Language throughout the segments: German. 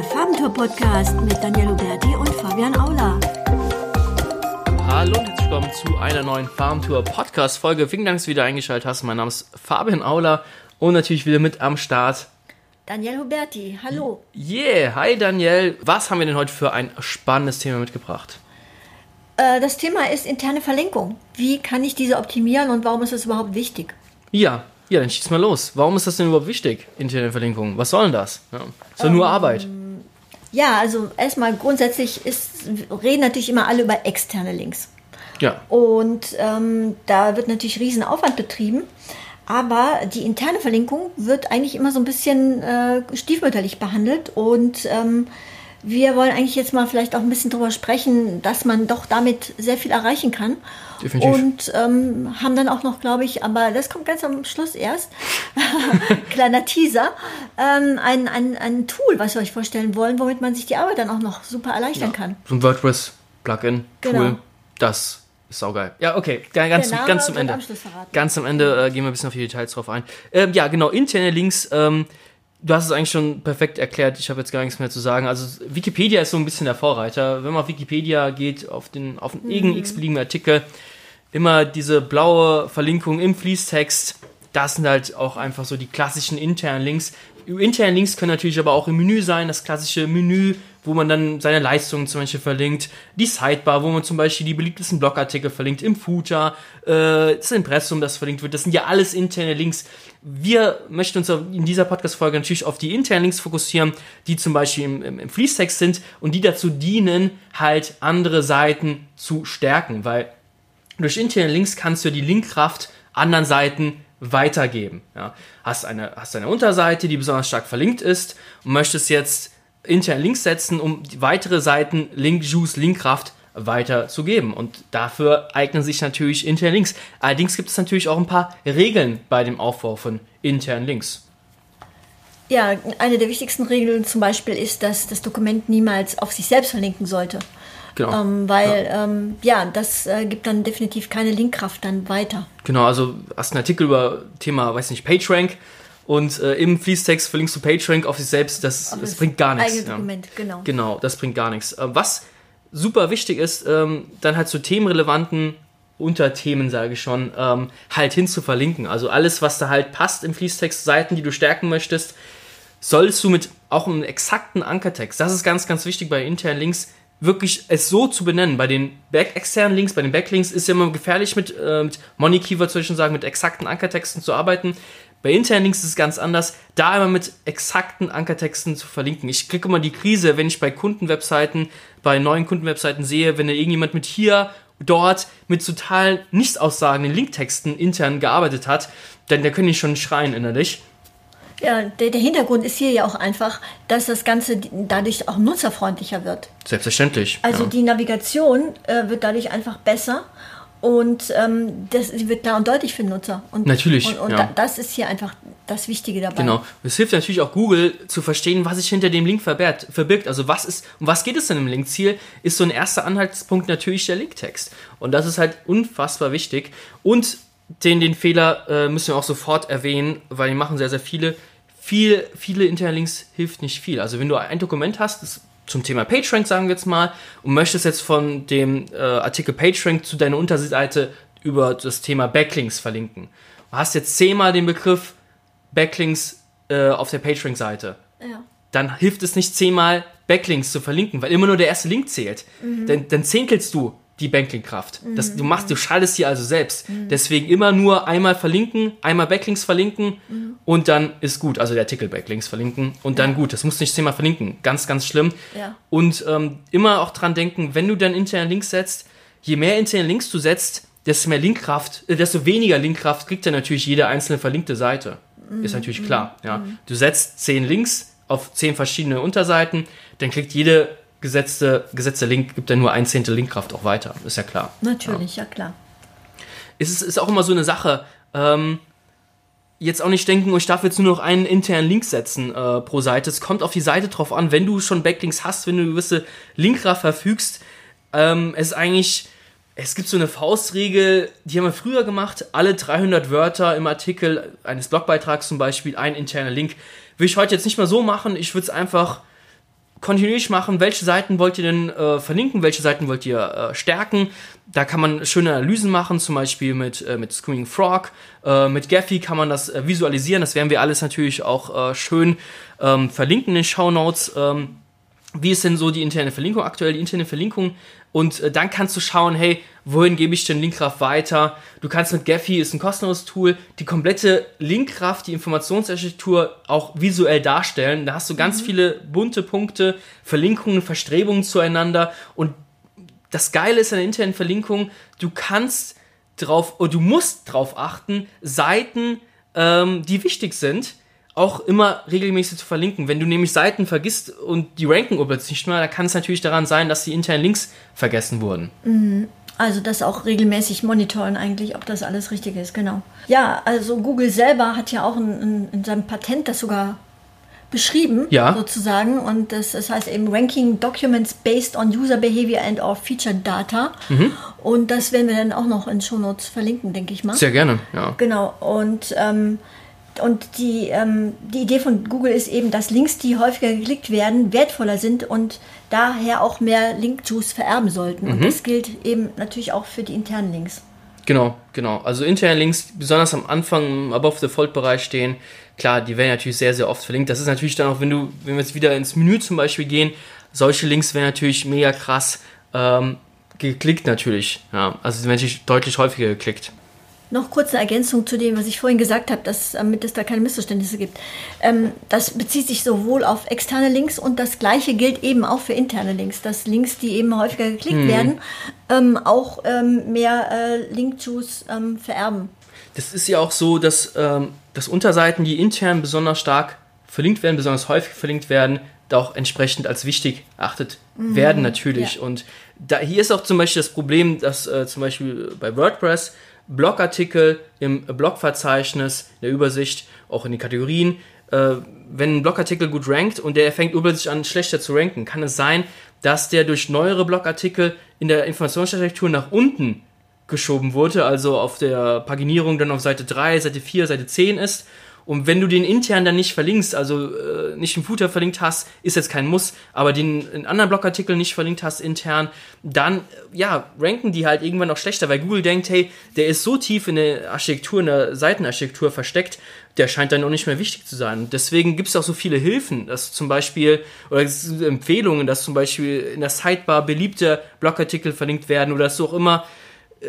der Farbentour-Podcast mit Daniel Huberti und Fabian Aula. Hallo und herzlich willkommen zu einer neuen Farbentour-Podcast-Folge. Vielen Dank, dass du wieder eingeschaltet hast. Mein Name ist Fabian Aula und natürlich wieder mit am Start. Daniel Huberti, hallo. Yeah, hi Daniel. Was haben wir denn heute für ein spannendes Thema mitgebracht? Äh, das Thema ist interne Verlinkung. Wie kann ich diese optimieren und warum ist das überhaupt wichtig? Ja, ja, dann schieß mal los. Warum ist das denn überhaupt wichtig, interne Verlinkung? Was soll denn das? Ja, ist ja nur Ähm, Arbeit. Ja, also erstmal grundsätzlich ist, reden natürlich immer alle über externe Links. Ja, Und ähm, da wird natürlich riesen Aufwand betrieben. Aber die interne Verlinkung wird eigentlich immer so ein bisschen äh, stiefmütterlich behandelt. Und ähm, wir wollen eigentlich jetzt mal vielleicht auch ein bisschen drüber sprechen, dass man doch damit sehr viel erreichen kann. Definitiv. Und ähm, haben dann auch noch, glaube ich, aber das kommt ganz am Schluss erst, kleiner Teaser, ähm, ein, ein, ein Tool, was wir euch vorstellen wollen, womit man sich die Arbeit dann auch noch super erleichtern kann. so ein WordPress-Plugin, Tool, Genau. das ist saugeil. Ja, okay, ga- ganz, Name ganz zum Ende. am. Ganz am Ende äh, gehen wir ein bisschen auf die Details drauf ein. Ähm, ja, genau, interne Links. Ähm, du hast es eigentlich schon perfekt erklärt. Ich habe jetzt gar nichts mehr zu sagen. Also Wikipedia ist so ein bisschen der Vorreiter. Wenn man auf Wikipedia geht, auf den auf einen irgendeinen x-beliebigen Artikel, immer diese blaue Verlinkung im Fließtext. Das sind halt auch einfach so die klassischen internen Links. Interne Links können natürlich aber auch im Menü sein, das klassische Menü, wo man dann seine Leistungen zum Beispiel verlinkt, die Sidebar, wo man zum Beispiel die beliebtesten Blogartikel verlinkt, im Footer, äh, das Impressum, das verlinkt wird. Das sind ja alles interne Links. Wir möchten uns in dieser Podcast-Folge natürlich auf die internen Links fokussieren, die zum Beispiel im, im, im Fließtext sind und die dazu dienen, halt andere Seiten zu stärken, weil durch interne Links kannst du die Linkkraft anderen Seiten weitergeben. Ja. Hast, eine, hast eine Unterseite, die besonders stark verlinkt ist und möchtest jetzt interne Links setzen, um weitere Seiten Link-Juice, Linkkraft weiterzugeben. Und dafür eignen sich natürlich interne Links. Allerdings gibt es natürlich auch ein paar Regeln bei dem Aufbau von internen Links. Ja, eine der wichtigsten Regeln zum Beispiel ist, dass das Dokument niemals auf sich selbst verlinken sollte. Genau. Ähm, weil, ja, ähm, ja das äh, gibt dann definitiv keine Linkkraft dann weiter. Genau, also hast einen Artikel über Thema, weiß nicht, PageRank und äh, im Fließtext verlinkst du PageRank auf sich selbst, das, das, bringt gar nichts. Eigene Dokument, genau. Genau, das bringt gar nichts. Äh, was super wichtig ist, ähm, dann halt zu themenrelevanten Unterthemen, sage ich schon, ähm, halt hin zu verlinken. Also alles, was da halt passt im Fließtext, Seiten, die du stärken möchtest, solltest du mit auch einem exakten Ankertext, das ist ganz, ganz wichtig bei internen Links, wirklich es so zu benennen. Bei den back externen Links, bei den Backlinks ist ja immer gefährlich mit, äh, mit Money Keywords, soll ich schon sagen, mit exakten Ankertexten zu arbeiten. Bei internen Links ist es ganz anders, da immer mit exakten Ankertexten zu verlinken. Ich kriege immer die Krise, wenn ich bei Kundenwebseiten, bei neuen Kundenwebseiten sehe, wenn da irgendjemand mit hier, dort, mit total nichts aussagenden Linktexten intern gearbeitet hat, dann da können die schon schreien innerlich. Ja, der, der Hintergrund ist hier ja auch einfach, dass das Ganze dadurch auch nutzerfreundlicher wird. Selbstverständlich. Also ja. die Navigation äh, wird dadurch einfach besser und ähm, das wird klar und deutlich für den Nutzer. Und, Natürlich, Und, und ja. da, das ist hier einfach das Wichtige dabei. Genau. Es hilft natürlich auch Google zu verstehen, was sich hinter dem Link verbirgt. verbirgt. Also was ist, um was geht es denn im Linkziel? Ist so ein erster Anhaltspunkt natürlich der Linktext. Und das ist halt unfassbar wichtig. Und den, den Fehler äh, müssen wir auch sofort erwähnen, weil die machen sehr, sehr viele. Viel, viele Interlinks hilft nicht viel. Also wenn du ein Dokument hast, das zum Thema PageRank sagen wir jetzt mal, und möchtest jetzt von dem äh, Artikel PageRank zu deiner Unterseite über das Thema Backlinks verlinken. Du hast jetzt zehnmal den Begriff Backlinks äh, auf der PageRank-Seite. Ja. Dann hilft es nicht zehnmal Backlinks zu verlinken, weil immer nur der erste Link zählt. Dann, dann zehntelst du die Backlink-Kraft. Das, du machst, du schaltest sie also selbst. Deswegen immer nur einmal verlinken, einmal Backlinks verlinken und dann ist gut. Also der Artikel Backlinks verlinken und dann gut. Das musst du nicht zehnmal verlinken. Ganz, ganz schlimm. Ja. Und ähm, immer auch dran denken, wenn du dann interne Links setzt, je mehr interne Links du setzt, desto mehr Linkkraft, äh, desto weniger Linkkraft kriegt dann natürlich jede einzelne verlinkte Seite. Ist natürlich klar. Ja. Du setzt zehn Links auf zehn verschiedene Unterseiten, dann kriegt jede gesetzte, gesetzte Link, gibt dann nur ein Zehntel Linkkraft auch weiter. Ist ja klar. Natürlich, ja, klar. Es ist, ist auch immer so eine Sache. Ähm, jetzt auch nicht denken, ich darf jetzt nur noch einen internen Link setzen äh, pro Seite. Es kommt auf die Seite drauf an, wenn du schon Backlinks hast, wenn du eine gewisse Linkkraft verfügst. Ähm, es ist eigentlich, es gibt so eine Faustregel, die haben wir früher gemacht. Alle 300 Wörter im Artikel eines Blogbeitrags zum Beispiel, ein interner Link. Will ich heute jetzt nicht mehr so machen. Ich würde es einfach kontinuierlich machen, welche Seiten wollt ihr denn äh, verlinken, welche Seiten wollt ihr äh, stärken. Da kann man schöne Analysen machen, zum Beispiel mit, äh, mit Screaming Frog. Äh, mit Gephi kann man das äh, visualisieren. Das werden wir alles natürlich auch äh, schön ähm, verlinken in den Show Notes. Ähm, wie ist denn so die interne Verlinkung aktuell? Die interne Verlinkung und äh, dann kannst du schauen, hey, wohin gebe ich den Linkkraft weiter? Du kannst mit Gephi, ist ein kostenloses Tool, die komplette Linkkraft, die Informationsarchitektur auch visuell darstellen. Da hast du ganz mhm. viele bunte Punkte, Verlinkungen, Verstrebungen zueinander. Und das Geile ist an der internen Verlinkung, du kannst drauf, oder du musst drauf achten, Seiten, ähm, die wichtig sind, auch immer regelmäßig zu verlinken. Wenn du nämlich Seiten vergisst und die ranken plötzlich nicht mehr, dann kann es natürlich daran sein, dass die internen Links vergessen wurden. Mhm. Also das auch regelmäßig monitoren eigentlich, ob das alles richtig ist, genau. Ja, also Google selber hat ja auch in, in, in seinem Patent das sogar beschrieben, ja. sozusagen. Und das, das heißt eben Ranking Documents based on User Behavior and or Feature Data. Mhm. Und das werden wir dann auch noch in Show Notes verlinken, denke ich mal. Sehr gerne, ja. Genau. Und ähm, und die, ähm, die Idee von Google ist eben, dass Links, die häufiger geklickt werden, wertvoller sind und daher auch mehr Link-Juice vererben sollten. Mhm. Und das gilt eben natürlich auch für die internen Links. Genau, genau. Also interne Links, besonders am Anfang im Above-the-Fold-Bereich stehen, klar, die werden natürlich sehr, sehr oft verlinkt. Das ist natürlich dann auch, wenn du, wenn wir jetzt wieder ins Menü zum Beispiel gehen, solche Links werden natürlich mega krass ähm, geklickt natürlich. Ja, also werden natürlich deutlich häufiger geklickt. Noch kurz eine Ergänzung zu dem, was ich vorhin gesagt habe, dass, damit es da keine Missverständnisse gibt. Ähm, das bezieht sich sowohl auf externe Links und das Gleiche gilt eben auch für interne Links, dass Links, die eben häufiger geklickt mhm. werden, ähm, auch ähm, mehr äh, Link-Juice ähm, vererben. Das ist ja auch so, dass, ähm, dass Unterseiten, die intern besonders stark verlinkt werden, besonders häufig verlinkt werden, da auch entsprechend als wichtig erachtet mhm. werden natürlich. Ja. Und da, hier ist auch zum Beispiel das Problem, dass äh, zum Beispiel bei WordPress Blogartikel im Blogverzeichnis, in der Übersicht, auch in den Kategorien. Äh, wenn ein Blogartikel gut rankt und der fängt übersichtlich an, schlechter zu ranken, kann es sein, dass der durch neuere Blogartikel in der Informationsarchitektur nach unten geschoben wurde, also auf der Paginierung dann auf Seite 3, Seite 4, Seite 10 ist und wenn du den intern dann nicht verlinkst, also äh, nicht im Footer verlinkt hast, ist jetzt kein Muss, aber den in anderen Blogartikeln nicht verlinkt hast intern, dann ja, ranken die halt irgendwann noch schlechter, weil Google denkt, hey, der ist so tief in der Architektur, in der Seitenarchitektur versteckt, der scheint dann auch nicht mehr wichtig zu sein. deswegen gibt es auch so viele Hilfen, dass zum Beispiel, oder Empfehlungen, dass zum Beispiel in der Sidebar beliebte Blogartikel verlinkt werden oder dass du auch immer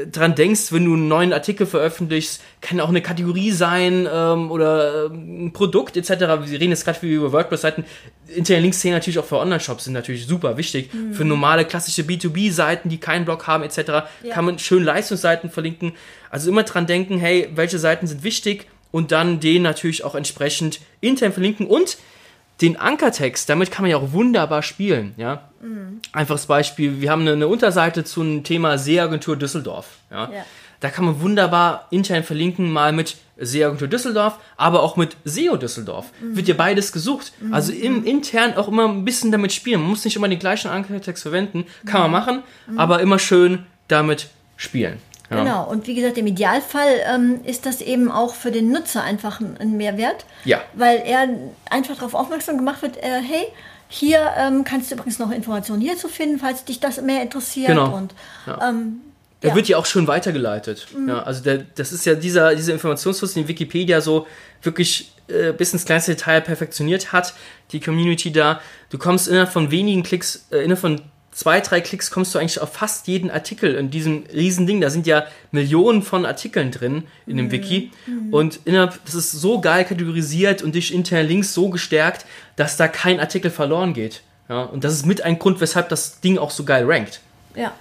dran denkst, wenn du einen neuen Artikel veröffentlichst, kann auch eine Kategorie sein ähm, oder ähm, ein Produkt etc. Wir reden jetzt gerade über WordPress-Seiten. Interne Links zählen natürlich auch für Online-Shops, sind natürlich super wichtig. Mhm. Für normale klassische B2B-Seiten, die keinen Blog haben etc., ja. kann man schön Leistungsseiten verlinken. Also immer dran denken, hey, welche Seiten sind wichtig und dann den natürlich auch entsprechend intern verlinken und den Ankertext, damit kann man ja auch wunderbar spielen, ja. Mhm. Einfaches Beispiel, wir haben eine, eine, Unterseite zu einem Thema Seeagentur Düsseldorf, ja? ja. Da kann man wunderbar intern verlinken, mal mit Seeagentur Düsseldorf, aber auch mit SEO Düsseldorf. Mhm. Wird ja beides gesucht. Mhm. Also im intern auch immer ein bisschen damit spielen. Man muss nicht immer den gleichen Ankertext verwenden, kann man mhm. machen, mhm. aber immer schön damit spielen. Ja. Genau, und wie gesagt, im Idealfall ähm, ist das eben auch für den Nutzer einfach ein, Mehrwert, ja. weil er einfach darauf aufmerksam gemacht wird, äh, hey, hier ähm, kannst du übrigens noch Informationen hierzu finden, falls dich das mehr interessiert. Genau. Und, ja. ähm, der ja. wird ja auch schon weitergeleitet. Mhm. Ja, also der, das ist ja dieser, dieser Informationsfluss, den Wikipedia so wirklich äh, bis ins kleinste Detail perfektioniert hat, die Community da. Du kommst innerhalb von wenigen Klicks, äh, innerhalb von zwei, drei Klicks kommst du eigentlich auf fast jeden Artikel in diesem riesen Ding. Da sind ja Millionen von Artikeln drin in dem mhm. Wiki. Mhm. Und innerhalb, das ist so geil kategorisiert und durch interne Links so gestärkt, dass da kein Artikel verloren geht. Ja, und das ist mit ein Grund, weshalb das Ding auch so geil rankt. Ja.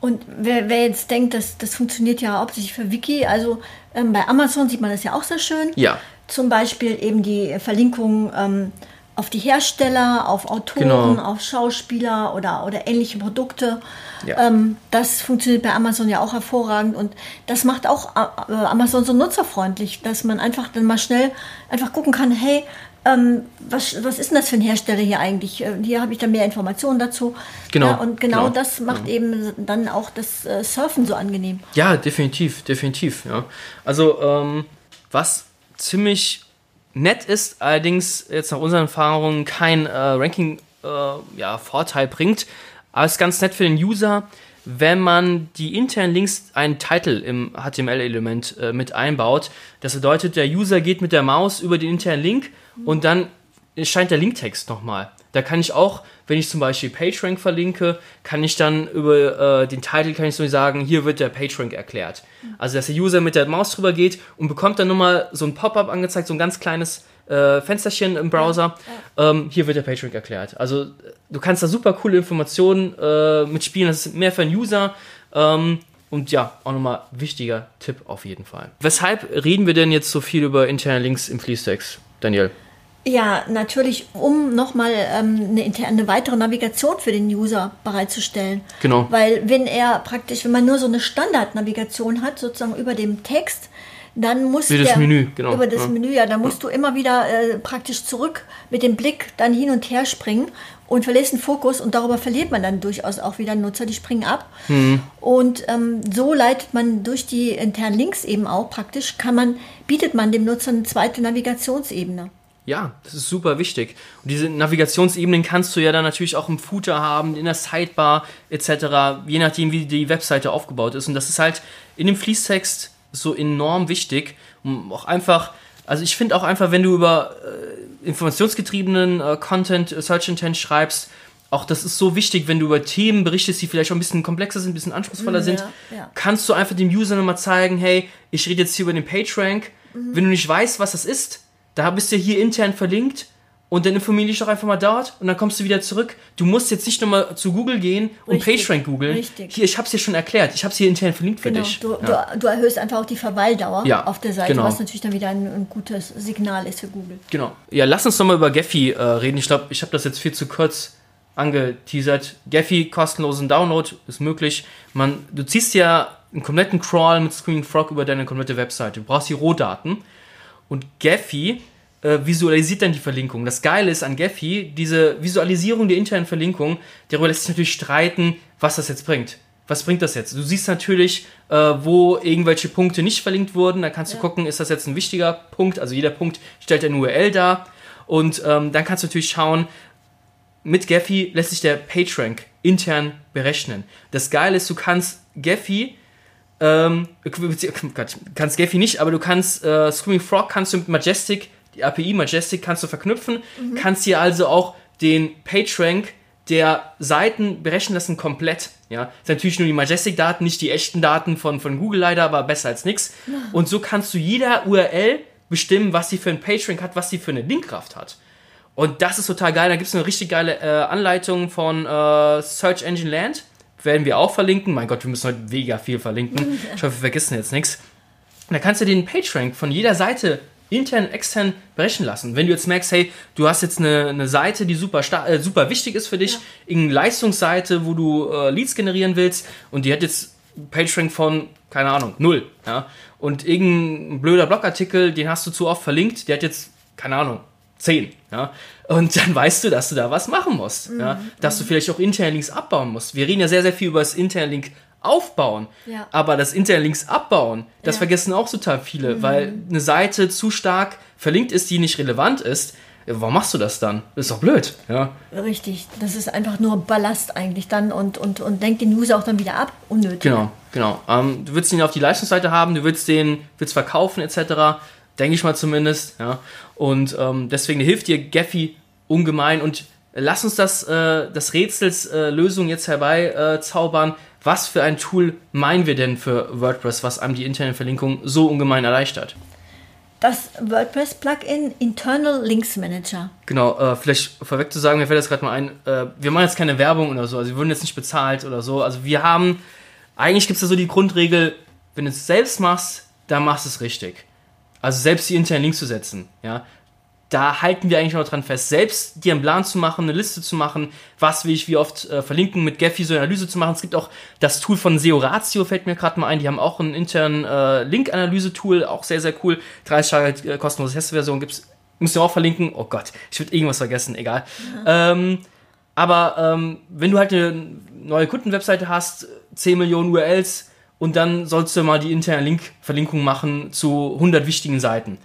Und wer, wer jetzt denkt, dass das funktioniert ja hauptsächlich für Wiki, also ähm, bei Amazon sieht man das ja auch sehr schön. Ja. Zum Beispiel eben die Verlinkung ähm, auf die Hersteller, auf Autoren, genau. auf Schauspieler oder, oder ähnliche Produkte. Ja. Ähm, das funktioniert bei Amazon ja auch hervorragend und das macht auch äh, Amazon so nutzerfreundlich, dass man einfach dann mal schnell einfach gucken kann, hey, ähm, was, was ist denn das für ein Hersteller hier eigentlich? Äh, hier habe ich dann mehr Informationen dazu. Genau. Ja, und genau, genau, das macht genau. eben dann auch das äh, Surfen so angenehm. Ja, definitiv, definitiv. Ja. Also ähm, was ziemlich Nett ist allerdings jetzt nach unseren Erfahrungen kein äh, Ranking äh, ja, Vorteil bringt. Aber es ist ganz nett für den User, wenn man die internen Links einen Titel im HTML-Element äh, mit einbaut. Das bedeutet, der User geht mit der Maus über den internen Link und dann erscheint der Linktext nochmal. Da kann ich auch, wenn ich zum Beispiel PageRank verlinke, kann ich dann über äh, den Titel kann ich so sagen, hier wird der PageRank erklärt. Also dass der User mit der Maus drüber geht und bekommt dann nochmal so ein Pop-up angezeigt, so ein ganz kleines äh, Fensterchen im Browser. Ja, ja. Ähm, hier wird der PageRank erklärt. Also du kannst da super coole Informationen äh, mitspielen. Das ist mehr für einen User. Ähm, und ja, auch nochmal wichtiger Tipp auf jeden Fall. Weshalb reden wir denn jetzt so viel über interne Links im Fließtext, Daniel? Ja, natürlich, um nochmal ähm, eine, eine weitere Navigation für den User bereitzustellen. Genau. Weil wenn er praktisch, wenn man nur so eine Standardnavigation hat, sozusagen über dem Text, dann muss über das Menü, genau. Über das ja. Menü, ja, dann musst du immer wieder äh, praktisch zurück mit dem Blick dann hin und her springen und verlässt den Fokus und darüber verliert man dann durchaus auch wieder Nutzer, die springen ab. Mhm. Und ähm, so leitet man durch die internen Links eben auch praktisch, kann man, bietet man dem Nutzer eine zweite Navigationsebene. Ja, das ist super wichtig. Und diese Navigationsebenen kannst du ja dann natürlich auch im Footer haben, in der Sidebar etc., je nachdem, wie die Webseite aufgebaut ist. Und das ist halt in dem Fließtext so enorm wichtig, um auch einfach, also ich finde auch einfach, wenn du über äh, informationsgetriebenen äh, Content, äh, Search Intent schreibst, auch das ist so wichtig, wenn du über Themen berichtest, die vielleicht auch ein bisschen komplexer sind, ein bisschen anspruchsvoller mhm, sind, ja. kannst du einfach dem User nochmal zeigen, hey, ich rede jetzt hier über den PageRank. Mhm. Wenn du nicht weißt, was das ist, da bist du hier intern verlinkt und dann informier dich doch einfach mal dort und dann kommst du wieder zurück. Du musst jetzt nicht nochmal zu Google gehen und PageRank googeln. Richtig. Hier, ich habe es dir schon erklärt. Ich habe es hier intern verlinkt für genau. dich. Du, ja. du, du, erhöhst einfach auch die Verweildauer ja, auf der Seite, genau. was natürlich dann wieder ein, ein, gutes Signal ist für Google. Genau. Ja, lass uns nochmal über Gephi äh, reden. Ich glaube, ich habe das jetzt viel zu kurz angeteasert. Gephi kostenlosen Download ist möglich. Man, du ziehst ja einen kompletten Crawl mit Screaming Frog über deine komplette Webseite. Du brauchst die Rohdaten. Und Gephi äh, visualisiert dann die Verlinkung. Das Geile ist an Gephi, diese Visualisierung der internen Verlinkung, darüber lässt sich natürlich streiten, was das jetzt bringt. Was bringt das jetzt? Du siehst natürlich, äh, wo irgendwelche Punkte nicht verlinkt wurden. Da kannst du gucken, ist das jetzt ein wichtiger Punkt? Also jeder Punkt stellt eine URL dar. Und ähm, dann kannst du natürlich schauen, mit Gephi lässt sich der PageRank intern berechnen. Das Geile ist, du kannst Gephi ähm, kannst Gephi nicht, aber du kannst äh, Screaming Frog kannst du mit Majestic die API Majestic kannst du verknüpfen, mhm. kannst hier also auch den PageRank der Seiten berechnen lassen komplett. Ja, das sind natürlich nur die Majestic-Daten, nicht die echten Daten von, von Google leider, aber besser als nichts. Ja. Und so kannst du jeder URL bestimmen, was sie für ein PageRank hat, was sie für eine Linkkraft hat. Und das ist total geil. Da gibt es eine richtig geile äh, Anleitung von äh, Search Engine Land. Werden wir auch verlinken. Mein Gott, wir müssen heute mega viel verlinken. Ich hoffe, wir vergessen jetzt nichts. Da kannst du den PageRank von jeder Seite intern, extern berechnen lassen. Wenn du jetzt merkst, hey, du hast jetzt eine, eine Seite, die super, äh, super wichtig ist für dich, ja. irgendeine Leistungsseite, wo du äh, Leads generieren willst und die hat jetzt PageRank von, keine Ahnung, null. Ja? Und irgendein blöder Blogartikel, den hast du zu oft verlinkt, der hat jetzt, keine Ahnung, 10. Ja? Und dann weißt du, dass du da was machen musst. Mhm. Ja? Dass du vielleicht auch interne Links abbauen musst. Wir reden ja sehr, sehr viel über das interne Link aufbauen. Ja. Aber das Interlinks abbauen, das ja. vergessen auch total viele, mhm. weil eine Seite zu stark verlinkt ist, die nicht relevant ist. Warum machst du das dann? Das ist doch blöd. Ja. Richtig, das ist einfach nur Ballast eigentlich dann und, und, und lenkt den User auch dann wieder ab. Unnötig. Genau, genau. Ähm, du willst ihn auf die Leistungsseite haben, du willst den willst verkaufen etc. Denke ich mal zumindest. Ja. Und ähm, deswegen hilft dir Gephi ungemein und lass uns das, äh, das Rätsels äh, Lösung jetzt herbeizaubern. Äh, was für ein Tool meinen wir denn für WordPress, was einem die interne Verlinkung so ungemein erleichtert? Das WordPress-Plugin Internal Links Manager. Genau, äh, vielleicht vorweg zu sagen, mir fällt das gerade mal ein, äh, wir machen jetzt keine Werbung oder so, also wir wurden jetzt nicht bezahlt oder so. Also wir haben, eigentlich gibt es da so die Grundregel, wenn du es selbst machst, dann machst du es richtig. Also selbst die internen Links zu setzen. Ja? da halten wir eigentlich noch dran fest, selbst dir einen Plan zu machen, eine Liste zu machen, was will ich wie oft äh, verlinken, mit Gephi so eine Analyse zu machen. Es gibt auch das Tool von SEO Ratio, fällt mir gerade mal ein, die haben auch einen internen äh, Link-Analyse-Tool, auch sehr, sehr cool. 30 Tage äh, kostenlose Testversion gibt's, müsst ihr auch verlinken. Oh Gott, ich würde irgendwas vergessen, egal. Ähm, aber ähm, wenn du halt eine neue Kundenwebseite hast, 10 Millionen URLs und dann sollst du mal die interne Link-Verlinkung machen zu 100 wichtigen Seiten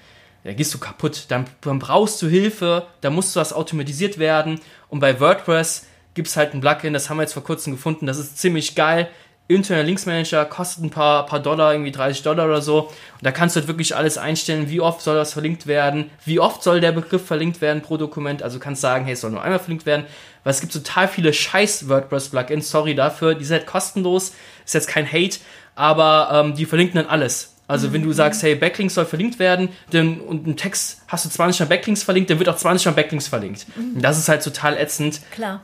da gehst du kaputt. Dann, dann brauchst du Hilfe, da muss was automatisiert werden. Und bei WordPress gibt es halt ein Plugin, das haben wir jetzt vor kurzem gefunden, das ist ziemlich geil. Interner Linksmanager kostet ein paar, paar Dollar, irgendwie 30 Dollar oder so. Und da kannst du halt wirklich alles einstellen, wie oft soll das verlinkt werden, wie oft soll der Begriff verlinkt werden pro Dokument. Also du kannst sagen, hey, es soll nur einmal verlinkt werden. Weil es gibt total viele scheiß WordPress-Plugins, sorry dafür. Die sind halt kostenlos, ist jetzt kein Hate, aber ähm, die verlinken dann alles. Also mhm. wenn du sagst, hey, Backlinks soll verlinkt werden, dann, und ein Text hast du 20 Mal Backlinks verlinkt, dann wird auch 20 Mal Backlinks verlinkt. Mhm. Und das ist halt total ätzend. Klar.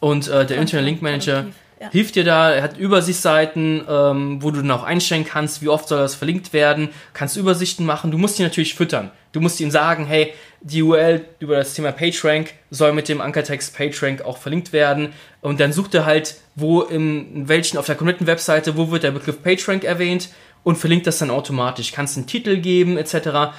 Und äh, der Internet Link Manager ja. hilft dir da. Er hat Übersichtsseiten, ähm, wo du dann auch einstellen kannst, wie oft soll das verlinkt werden. Kannst Übersichten machen. Du musst die natürlich füttern. Du musst ihm sagen, hey, die URL über das Thema PageRank soll mit dem Ankertext PageRank auch verlinkt werden. Und dann sucht er halt, wo in welchen auf der kompletten Webseite, wo wird der Begriff PageRank erwähnt und verlinkt das dann automatisch. Kannst einen Titel geben, etc.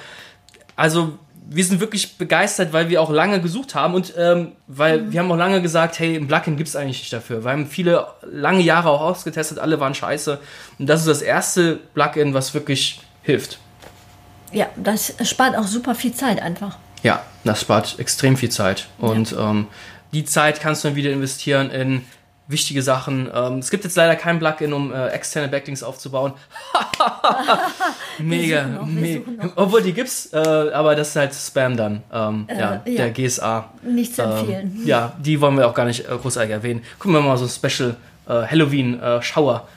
Also wir sind wirklich begeistert, weil wir auch lange gesucht haben und ähm, weil mhm. wir haben auch lange gesagt, hey, ein Plugin gibt es eigentlich nicht dafür. Wir haben viele lange Jahre auch ausgetestet, alle waren scheiße. Und das ist das erste Plugin, was wirklich hilft. Ja, das spart auch super viel Zeit einfach. Ja, das spart extrem viel Zeit. Und ja. ähm, die Zeit kannst du dann wieder investieren in wichtige Sachen. Ähm, es gibt jetzt leider kein Plugin, um äh, externe Backlinks aufzubauen. mega, mega. Obwohl die gibt's, äh, aber das ist halt Spam dann. Ähm, äh, ja, ja, der GSA. Nicht zu empfehlen. Ähm, ja, die wollen wir auch gar nicht äh, großartig erwähnen. Gucken wir mal so ein Special äh, Halloween äh, Shower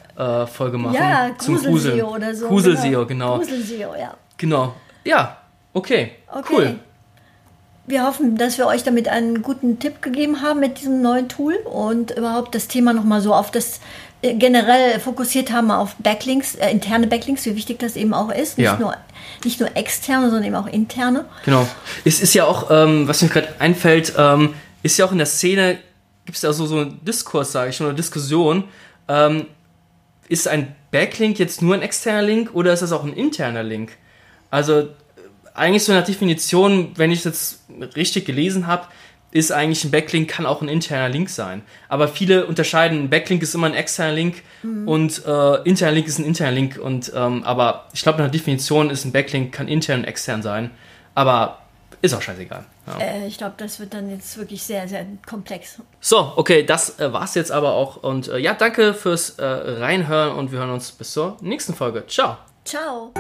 Folge machen. Ja, zum Grusel oder so. Grusel-SEO, genau. Grusel-SEO, ja. Genau. Ja, okay. okay. Cool. Wir hoffen, dass wir euch damit einen guten Tipp gegeben haben mit diesem neuen Tool und überhaupt das Thema nochmal so auf das äh, generell fokussiert haben auf Backlinks, äh, interne Backlinks, wie wichtig das eben auch ist. Nicht, ja. nur, nicht nur externe, sondern eben auch interne. Genau. Es ist ja auch, ähm, was mir gerade einfällt, ähm, ist ja auch in der Szene, gibt es ja so, so einen Diskurs, sage ich, oder Diskussion. Ähm, ist ein Backlink jetzt nur ein externer Link oder ist das auch ein interner Link? Also eigentlich so nach Definition, wenn ich es jetzt richtig gelesen habe, ist eigentlich ein Backlink kann auch ein interner Link sein. Aber viele unterscheiden, ein Backlink ist immer ein externer Link mhm. und äh, interner Link ist ein interner Link. Und ähm, aber ich glaube, nach Definition ist ein Backlink kann intern und extern sein. Aber ist auch scheißegal. Ja. Äh, ich glaube, das wird dann jetzt wirklich sehr, sehr komplex. So, okay, das äh, war's jetzt aber auch. Und äh, ja, danke fürs äh, Reinhören und wir hören uns bis zur nächsten Folge. Ciao. Ciao.